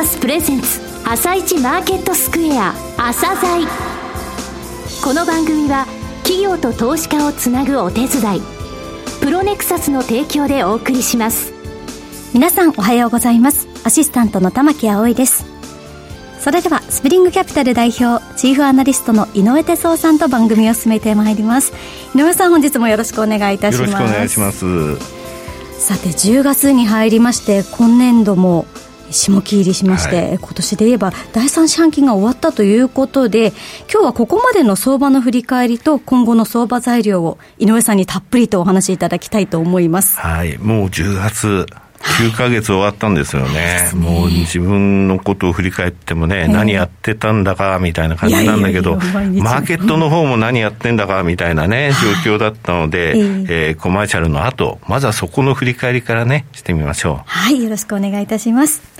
サスプレゼンツ朝一マーケットスクエア朝鮮。この番組は企業と投資家をつなぐお手伝いプロネクサスの提供でお送りします。皆さんおはようございます。アシスタントの玉木葵です。それではスプリングキャピタル代表チーフアナリストの井上哲夫さんと番組を進めてまいります。井上さん本日もよろしくお願いいたします。よろしくお願いします。さて10月に入りまして今年度も下期入りしまして、はい、今年で言えば第3四半期が終わったということで今日はここまでの相場の振り返りと今後の相場材料を井上さんにたっぷりとお話しいただきたいと思います。はい。もう10月9ヶ月終わったんですよね、もう自分のことを振り返ってもね、何やってたんだかみたいな感じなんだけど、マーケットの方も何やってんだかみたいなね、状況だったので、えー、コマーシャルの後まずはそこの振り返りからね、してみましょう。はい、よろしくお願いいたします。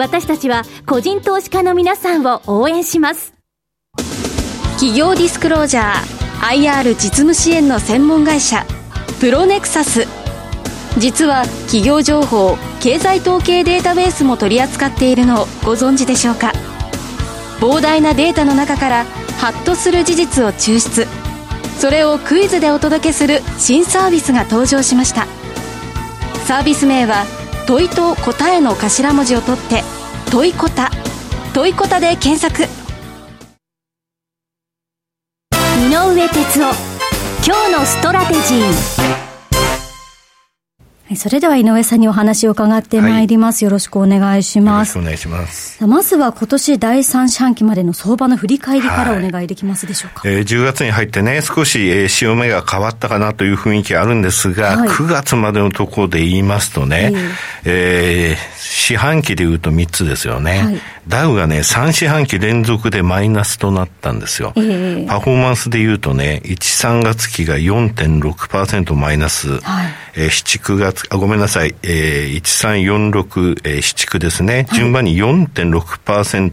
私たちは個人投資家の皆さんを応援します。企業ディスクロージャー IR 実務支援の専門会社プロネクサス。実は企業情報経済統計データベースも取り扱っているのをご存知でしょうか。膨大なデータの中からハッとする事実を抽出。それをクイズでお届けする新サービスが登場しました。サービス名は問いと答えの頭文字を取って問いこた。問いこたで検索。井上哲夫今日のストラテジー。それでは井上さんにお話を伺ってまいります、はい、よろしくお願いします。よろしくお願いします。まずは今年第三四半期までの相場の振り返りからお願いできますでしょうか。はい、えー、10月に入ってね、少し、えー、潮目が変わったかなという雰囲気あるんですが、はい、9月までのところで言いますとね、えー、四半期で言うと3つですよね。はい、ダウがね、3四半期連続でマイナスとなったんですよ。えー、パフォーマンスで言うとね、1、3月期が4.6%マイナス、はい、えー、7、9月あ、ごめんなさい、えー、1346、えー、七区ですね、はい、順番に4.6%、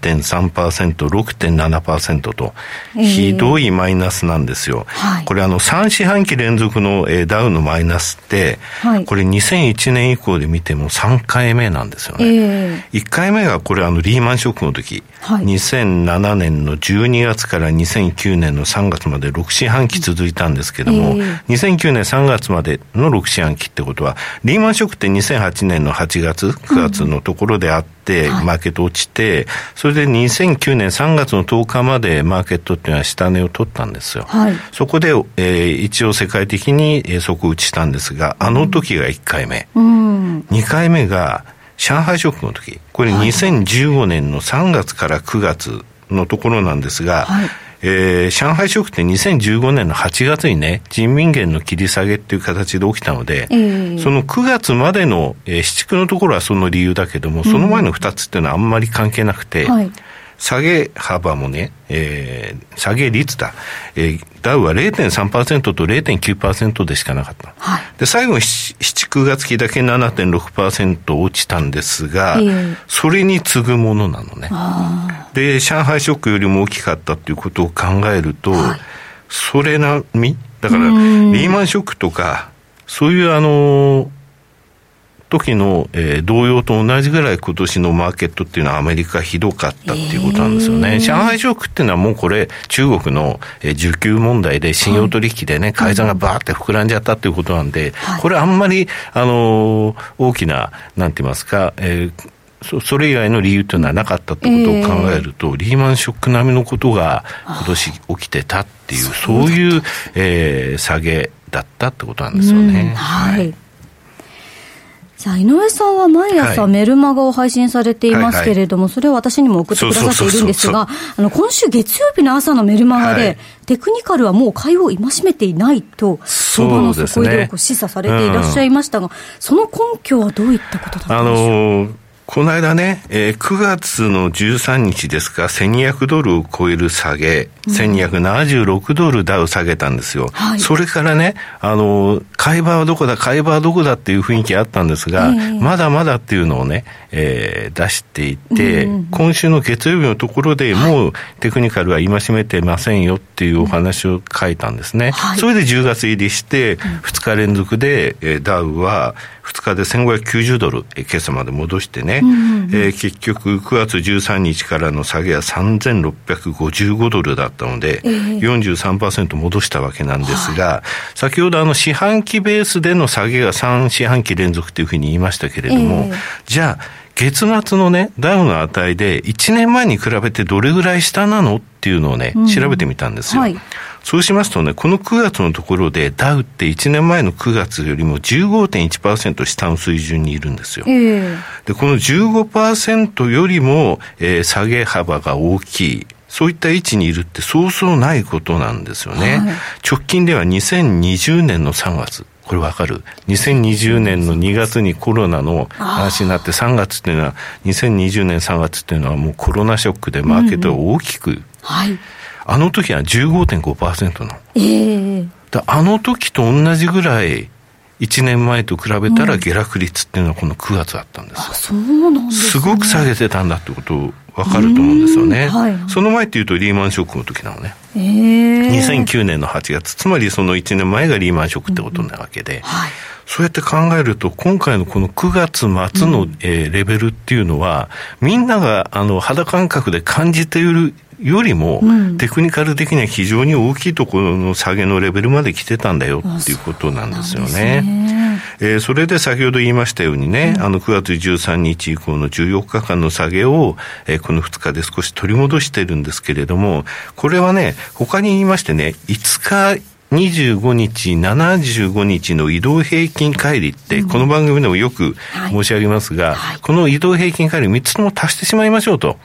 11.3%、6.7%と、ひどいマイナスなんですよ。はい、これあの、3四半期連続の、えー、ダウのマイナスって、はい、これ2001年以降で見ても3回目なんですよね。えー、1回目がこれあの、リーマンショックの時、はい、2007年の12月から2009年の3月まで6四半期続いたんですけども、えー、2009年3月までの6四半期ってことは、リーマンショックって2008年の8月、9月のところであって、うん、マーケット落ちて、それで2009年3月の10日までマーケットっていうのは下値を取ったんですよ。はい、そこで、えー、一応世界的に底打ちしたんですが、あの時が1回目。うん、2回目が、上海ショックの時、これ2015年の3月から9月のところなんですが、はいえー、上海ショックって2015年の8月にね、人民元の切り下げっていう形で起きたので、えー、その9月までの、えー、市区のところはその理由だけども、その前の2つっていうのはあんまり関係なくて、はい下げ幅もね、えー、下げ率だ、えー、ダウは0.3%と0.9%でしかなかった。はい、で、最後7、9月期だけ7.6%落ちたんですが、えー、それに次ぐものなのね。で、上海ショックよりも大きかったっていうことを考えると、はい、それなみ？だから、リーマンショックとか、そういうあのー時の、えー、同様と同じぐらい今年のマーケットっていうのはアメリカひどかったっていうことなんですよね。えー、上海ショックっていうのはもうこれ中国の、えー、需給問題で信用取引でね、改ざんがバーって膨らんじゃったっていうことなんで、はい、これあんまり、あのー、大きな、なんて言いますか、えーそそれ以外の理由というのはなかったってことを考えると、えー、リーマンショック並みのことが今年起きてたっていう、そういう、えー、下げだったってことなんですよね。はい、はいさあ、井上さんは毎朝メルマガを配信されていますけれども、それを私にも送ってくださっているんですが、あの、今週月曜日の朝のメルマガで、はい、テクニカルはもう買いを戒めていないと、相場の底入れを示唆されていらっしゃいましたが、そ、の根拠はどういったことだったんでしょう？あのーこの間ね、えー、9月の13日ですか、1200ドルを超える下げ、うん、1276ドルダウ下げたんですよ。はい、それからね、あの、買い場はどこだ、買い場はどこだっていう雰囲気あったんですが、えー、まだまだっていうのをね、えー、出していて、うん、今週の月曜日のところでもうテクニカルは戒めてませんよっていうお話を書いたんですね。はい、それで10月入りして、2日連続で、えー、ダウは2日で1590ドル、えー、今朝まで戻してね、うんうん、えー、結局9月13日からの下げは3655ドルだったので、えー、43%戻したわけなんですが、はい、先ほどあの四半期ベースでの下げが3四半期連続というふうに言いましたけれども、えー、じゃあ、月末のね、ダウの値で1年前に比べてどれぐらい下なのっていうのをね、調べてみたんですよ。はい、そうしますとね、この9月のところでダウって1年前の9月よりも15.1%下の水準にいるんですよ。えー、で、この15%よりも、えー、下げ幅が大きい。そういった位置にいるってそうそうないことなんですよね。はい、直近では2020年の3月。これわかる ?2020 年の2月にコロナの話になって、3月っていうのは、2020年3月っていうのはもうコロナショックでマーケットが大きく、うんうん、はい、あの時は15.5%の。えー、あの時と同じぐらい、1年前と比べたら下落率っていうのはこの9月あったんです、うん、そうなんです、ね、すごく下げてたんだってことを分かると思うんですよね。はい、その前っていうとリーマンショックの時なのね。えー、2009年の8月、つまりその1年前がリーマンショックってことなわけで、うんはい、そうやって考えると、今回のこの9月末の、えー、レベルっていうのは、みんながあの肌感覚で感じているよりも、テクニカル的には非常に大きいところの下げのレベルまで来てたんだよっていうことなんですよね。えー、それで先ほど言いましたようにね、うん、あの9月13日以降の14日間の下げを、えー、この2日で少し取り戻してるんですけれども、これはね、他に言いましてね、5日25日、75日の移動平均乖離って、この番組でもよく申し上げますが、はいこの移動平均乖離3つとも足してしまいましょうと。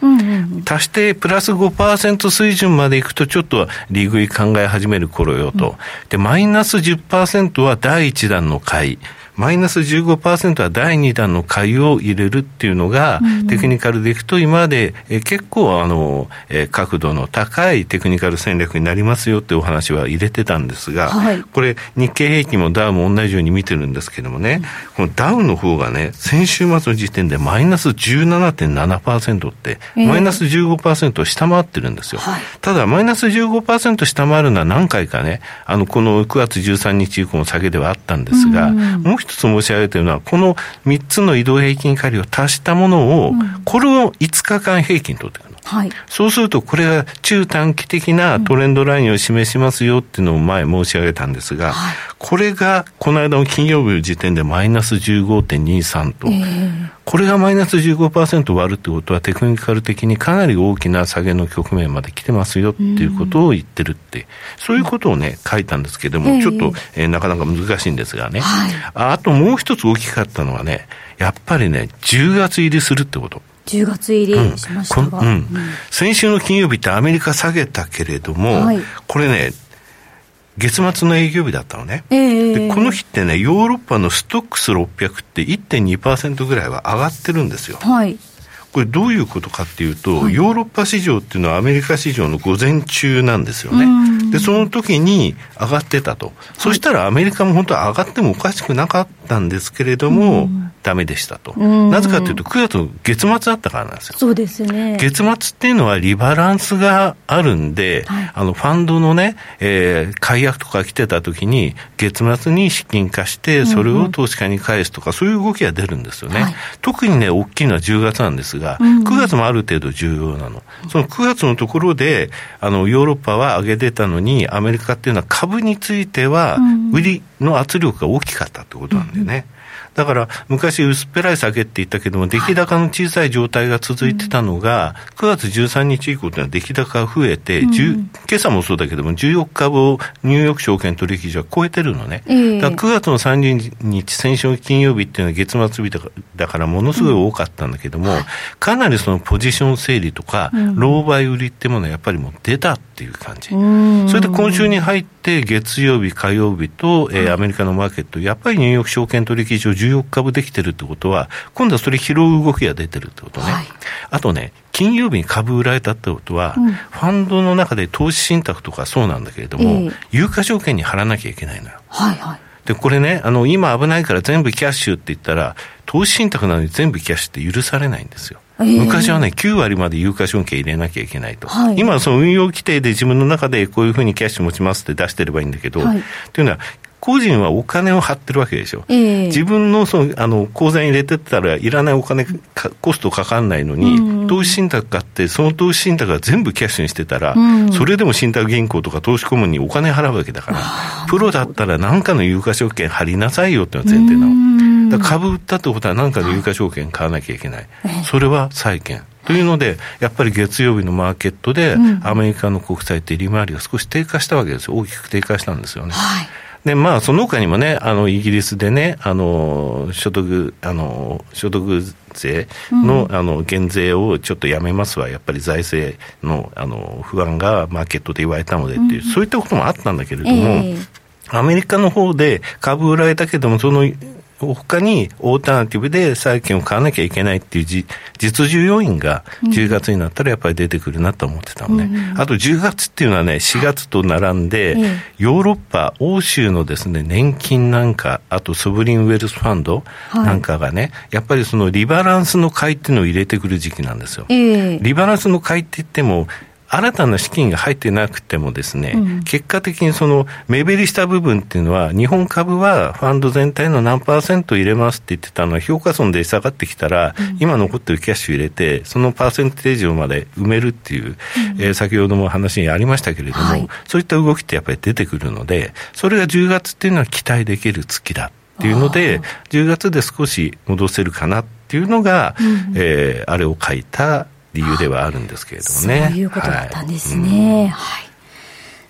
足してプラス5%水準までいくとちょっと利食い考え始める頃よと。うん、で、マイナス10%は第1弾の買い。マイナス15%は第2弾の買いを入れるっていうのが、うん、テクニカルでいくと今まで、え結構あの、え角度の高いテクニカル戦略になりますよってお話は入れてたんですが、はい、これ日経平均もダウも同じように見てるんですけどもね、このダウの方がね、先週末の時点でマイナス17.7%って、マイナス15%を下回ってるんですよ。はい、ただ、マイナス15%下回るのは何回かね、あの、この9月13日以降の下げではあったんですが、もう一つ申し上げているのは、この3つの移動平均仮を足したものを、これを5日間平均取っていくの。はい、そうすると、これが中短期的なトレンドラインを示しますよっていうのを前申し上げたんですが、はい、これがこの間の金曜日の時点でマイナス15.23と、えー、これがマイナス15%割るってことはテクニカル的にかなり大きな下げの局面まで来てますよっていうことを言ってるって、そういうことをね、書いたんですけども、えー、ちょっと、えー、なかなか難しいんですがね、はい、あともう一つ大きかったのはね、やっぱりね、10月入りするってこと。10月入りしましたが、うん。うん、先週の金曜日ってアメリカ下げたけれども、はい、これね、月末の営業日だったのね、えー、でこの日ってね、ヨーロッパのストックス600って1.2%ぐらいは上がってるんですよ。はいこれどういうことかっていうと、はい、ヨーロッパ市場っていうのはアメリカ市場の午前中なんですよね。で、その時に上がってたと。そしたらアメリカも本当は上がってもおかしくなかったんですけれども、ダメでしたと。なぜかというと、9月の月末だったからなんですよ。そうですね。月末っていうのはリバランスがあるんで、はい、あの、ファンドのね、えー、解約とか来てた時に、月末に資金化して、それを投資家に返すとか、そういう動きが出るんですよね。はい、特にね、大きいのは10月なんですが、9月もある程度重要なの。その9月のところで、あの、ヨーロッパは上げてたのに、アメリカっていうのは株については、売りの圧力が大きかったってことなんだよね。だから昔薄っぺらい酒って言ったけども、出来高の小さい状態が続いてたのが、9月13日以降というのは出来高が増えて、うん、今朝もそうだけども、14日をニューヨーク証券取引所は超えてるのね。えー、だから9月の30日、先週金曜日っていうのは月末日だからものすごい多かったんだけども、うん、かなりそのポジション整理とか、うん、老媒売りってものはやっぱりもう出たっていう感じ。それで今週に入って月曜日、火曜日と、えー、アメリカのマーケット、やっぱりニューヨーク証券取引所重要株できてるってことは、今度はそれ拾う動きが出てるってことね。はい、あとね、金曜日に株売られたってことは、うん、ファンドの中で投資信託とかそうなんだけれども、えー、有価証券に貼らなきゃいけないのよ。はいはい。で、これね、あの、今危ないから全部キャッシュって言ったら、投資信託なのに全部キャッシュって許されないんですよ。えー、昔はね、9割まで有価証券入れなきゃいけないと。はい、今はその運用規定で自分の中でこういうふうにキャッシュ持ちますって出してればいいんだけど、はい、っていうのは、個人はお金を張ってるわけでしょ。えー、自分のそのあの口座に入れてったらいらないお金コストかかんないのに、うん、投資信託買って、その投資信託が全部キャッシュにしてたら、うん、それでも信託銀行とか投資顧問にお金払うわけだから、プロだったら何かの有価証券張りなさいよっていうのが前提なの。だ株売ったってことは何かの有価証券買わなきゃいけない。それは債券。というので、やっぱり月曜日のマーケットで、アメリカの国債って利回りが少し低下したわけですよ。大きく低下したんですよね。はいで、まあ、その他にもね、あの、イギリスでね、あの、所得、あの、所得税の、うん、あの、減税をちょっとやめますわ。やっぱり財政の、あの、不安がマーケットで言われたのでっていう、うん、そういったこともあったんだけれども、えー、アメリカの方で株売られたけども、その他にオータナティブで債券を買わなきゃいけないっていう実需要因が10月になったらやっぱり出てくるなと思ってたのね、うん、あと10月っていうのはね、4月と並んで、ヨーロッパ、欧州のですね、年金なんか、あとソブリンウェルスファンドなんかがね、はい、やっぱりそのリバランスの買いっていうのを入れてくる時期なんですよ。リバランスの買いって言っても、新たな資金が入ってなくてもですね、うん、結果的にその目減りした部分っていうのは、日本株はファンド全体の何パーセント入れますって言ってたのは、評価損で下がってきたら、うん、今残ってるキャッシュ入れて、そのパーセンテージをまで埋めるっていう、うん、えー、先ほども話にありましたけれども、はい、そういった動きってやっぱり出てくるので、それが10月っていうのは期待できる月だっていうので、10月で少し戻せるかなっていうのが、うん、えー、あれを書いた理由ではあるんですけれどもね。そういうことだったんですね。はい、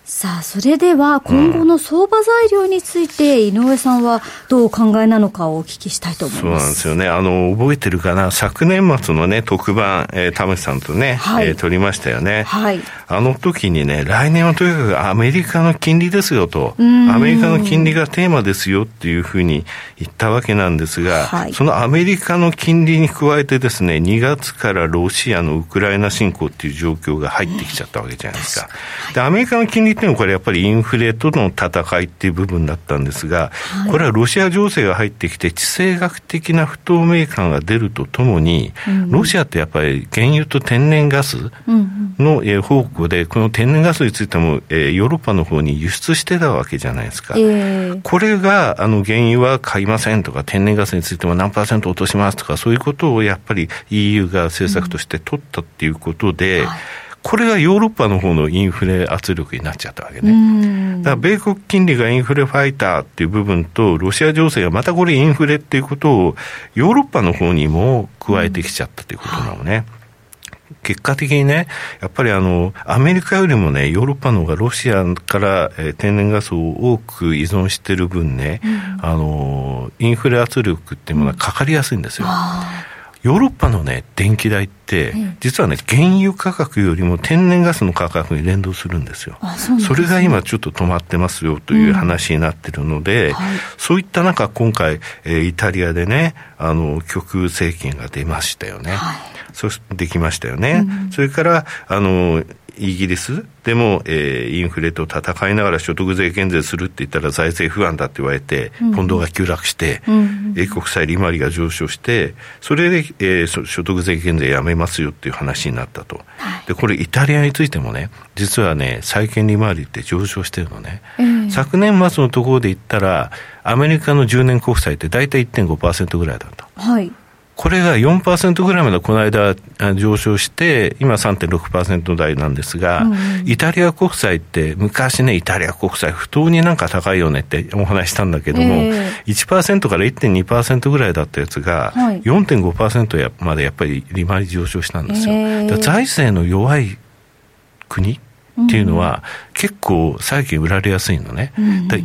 さあ、それでは今後の相場材料について、井上さんはどうお考えなのかをお聞きしたいと思います。そうなんですよね。あの、覚えてるかな、昨年末のね、特番、えー、田村さんとね、はい、えー、撮りましたよね。はい。あの時にね、来年はとにかくアメリカの金利ですよと、アメリカの金利がテーマですよっていうふうに言ったわけなんですが、はい、そのアメリカの金利に加えてですね、2月からロシアのウクライナ侵攻っていう状況が入ってきちゃったわけじゃないですか。で、アメリカの金利いうのはこれやっぱりインフレとの戦いっていう部分だったんですが、はい、これはロシア情勢が入ってきて、地政学的な不透明感が出るとともに、うん、ロシアってやっぱり原油と天然ガスの、え方向で、この天然ガスについても、えヨーロッパの方に輸出してたわけじゃないですか。えー、これが、あの、原油は買いませんとか、天然ガスについても何パーセント落としますとか、そういうことをやっぱり EU が政策として取ったっていうことで、うん。はいこれがヨーロッパの方のインフレ圧力になっちゃったわけね。だから米国金利がインフレファイターっていう部分と、ロシア情勢がまたこれインフレっていうことを、ヨーロッパの方にも加えてきちゃったということなのね。結果的にね、やっぱりあの、アメリカよりもね、ヨーロッパの方がロシアから、えー、天然ガスを多く依存してる分ね、うん、あの、インフレ圧力っていうものはかかりやすいんですよ。うんヨーロッパのね、電気代って、実はね、原油価格よりも天然ガスの価格に連動するんですよ。そね、それが今ちょっと止まってますよという話になってるので、うんはい、そういった中、今回、えー、イタリアでね、あの、極右政権が出ましたよね。はい、そできましたよね。うん、それから、あの、イギリス？でも、えー、インフレと戦いながら所得税減税するって言ったら財政不安だって言われて、ポンドが急落して、うん、英国債利回りが上昇して、それで、えー、所得税減税やめますよっていう話になったと。で、これイタリアについてもね、実はね、債券利回りって上昇してるのね。うん、昨年末のところで言ったら、アメリカの10年国債って大体1.5%ぐらいだと。はい。これが4%ぐらいまでこの間上昇して、今3.6%台なんですが、うん、イタリア国債って昔ね、イタリア国債不当になんか高いよねってお話したんだけども、えー、1%から1.2%ぐらいだったやつが、はい、4.5%までやっぱり利回り上昇したんですよ。えー、財政の弱い国っていうのは、結構債券売られやすいのね。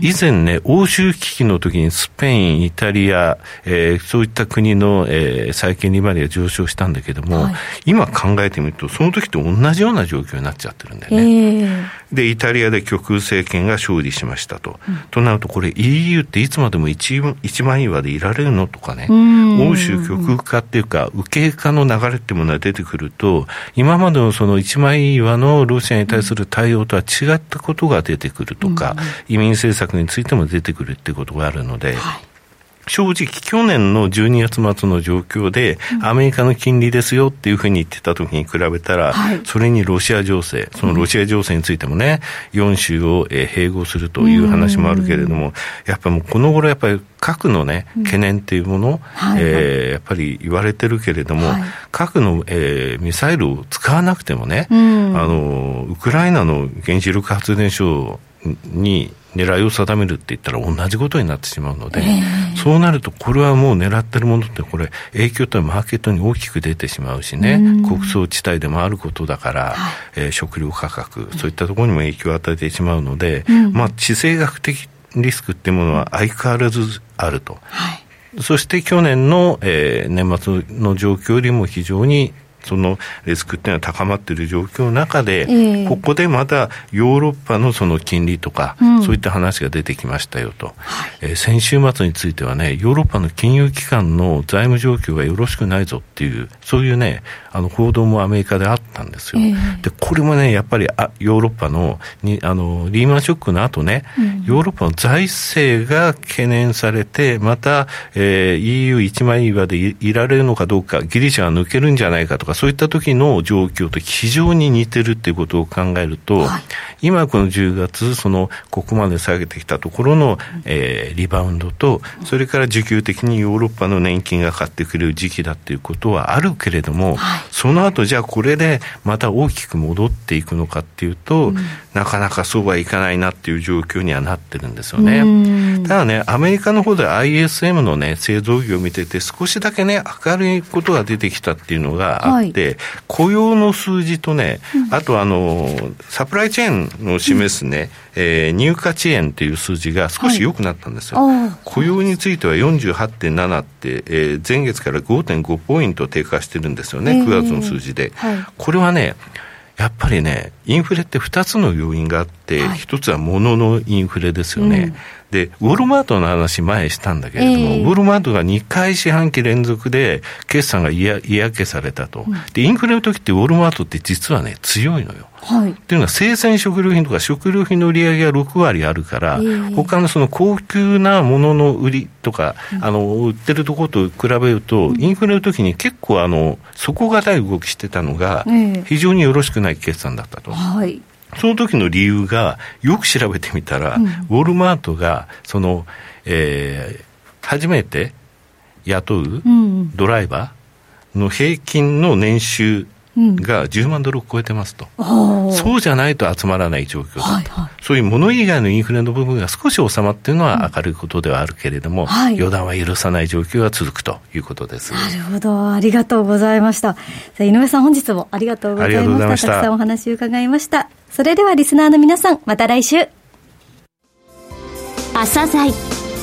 以前ね、欧州危機の時にスペイン、イタリア、えー、そういった国の、えー、債券利回りが上昇したんだけども、はい、今考えてみると、その時と同じような状況になっちゃってるんだよね。えー、で、イタリアで極右政権が勝利しましたと。うん、となると、これ EU っていつまでも一一枚岩でいられるのとかね、欧州極右化っていうか、右傾化の流れっていうものが出てくると、今までのその一枚岩のロシアに対する対応とは違ったことが出てくるとか、移民政策についても出てくるっていうことがあるので、はい正直、去年の12月末の状況で、アメリカの金利ですよっていうふうに言ってた時に比べたら、はい、それにロシア情勢、そのロシア情勢についてもね、4州を併合するという話もあるけれども、やっぱりもうこの頃やっぱり核のね、懸念っていうもの、はい、えー、やっぱり言われてるけれども、はい、核の、えー、ミサイルを使わなくてもね、あの、ウクライナの原子力発電所に狙いを定めるって言ったら同じことになってしまうので、えー、そうなるとこれはもう狙ってるものってこれ影響とマーケットに大きく出てしまうしね、穀倉地帯でもあることだから、はい、えー、食料価格、そういったところにも影響を与えてしまうので、うん、まあ地政学的リスクっていうものは相変わらずあると。はい、そして去年の、えー、年末の状況よりも非常にそのリスクっていうのは高まっている状況の中で、えー、ここでまたヨーロッパのその金利とか、うん、そういった話が出てきましたよと、はい、えー、先週末についてはね、ヨーロッパの金融機関の財務状況がよろしくないぞっていう、そういうね、あの報道もアメリカであったんですよ。えー、で、これもね、やっぱりあヨーロッパのにあのリーマンショックの後ね、うん、ヨーロッパの財政が懸念されて、また、えー、EU 一枚岩でいいられるのかどうか、ギリシャが抜けるんじゃないかとか、そういった時の状況と非常に似てるっていうことを考えると、はい、今この10月、その、ここまで下げてきたところの、えー、リバウンドと、それから需給的にヨーロッパの年金がかかってくる時期だっていうことはあるけれども、はい。その後じゃあこれでまた大きく戻っていくのかっていうと、うん、なかなかそうはいかないなっていう状況にはなってるんですよね。ただね、アメリカの方で ISM のね、製造業を見てて少しだけね、明るいことが出てきたっていうのがはい、雇用の数字とね、あとあの、サプライチェーンを示すね、うん、えー、入荷遅延っていう数字が少し良くなったんですよ。はい、雇用については48.7って、えー、前月から5.5ポイント低下してるんですよね、9月の数字で。はい、これはね、やっぱりね、インフレって2つの要因があって、はい、1つは物のインフレですよね。うん。で、ウォルマートの話前したんだけれども、えー、ウォルマートが2回四半期連続で決算が嫌気されたと、うん、で、インフレの時ってウォルマートって実はね、強いのよ。はい、っていうのは生鮮食料品とか食料品の売り上げが6割あるから、えー、他のその高級なものの売りとか、うん、あの売ってるところと比べると、うん、インフレの時に結構あの底堅い動きしてたのが、非常によろしくない決算だったと。はいその時の理由が、よく調べてみたら、うん、ウォルマートが、その、えー、初めて雇うドライバーの平均の年収が10万ドルを超えてますと、うん、そうじゃないと集まらない状況だと、はいはい、そういうもの以外のインフレの部分が少し収まっているのは明るいことではあるけれども、うんはい、予断は許さない状況が続くということです。なるほど、ありがとうございました。井上さん、本日もありがとうございました。た。くさんお話を伺いました。それではリスナーの皆さん、また来週。朝鮮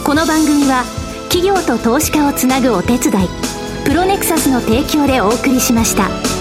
この番組は企業と投資家をつなぐお手伝いプロネクサスの提供でお送りしました。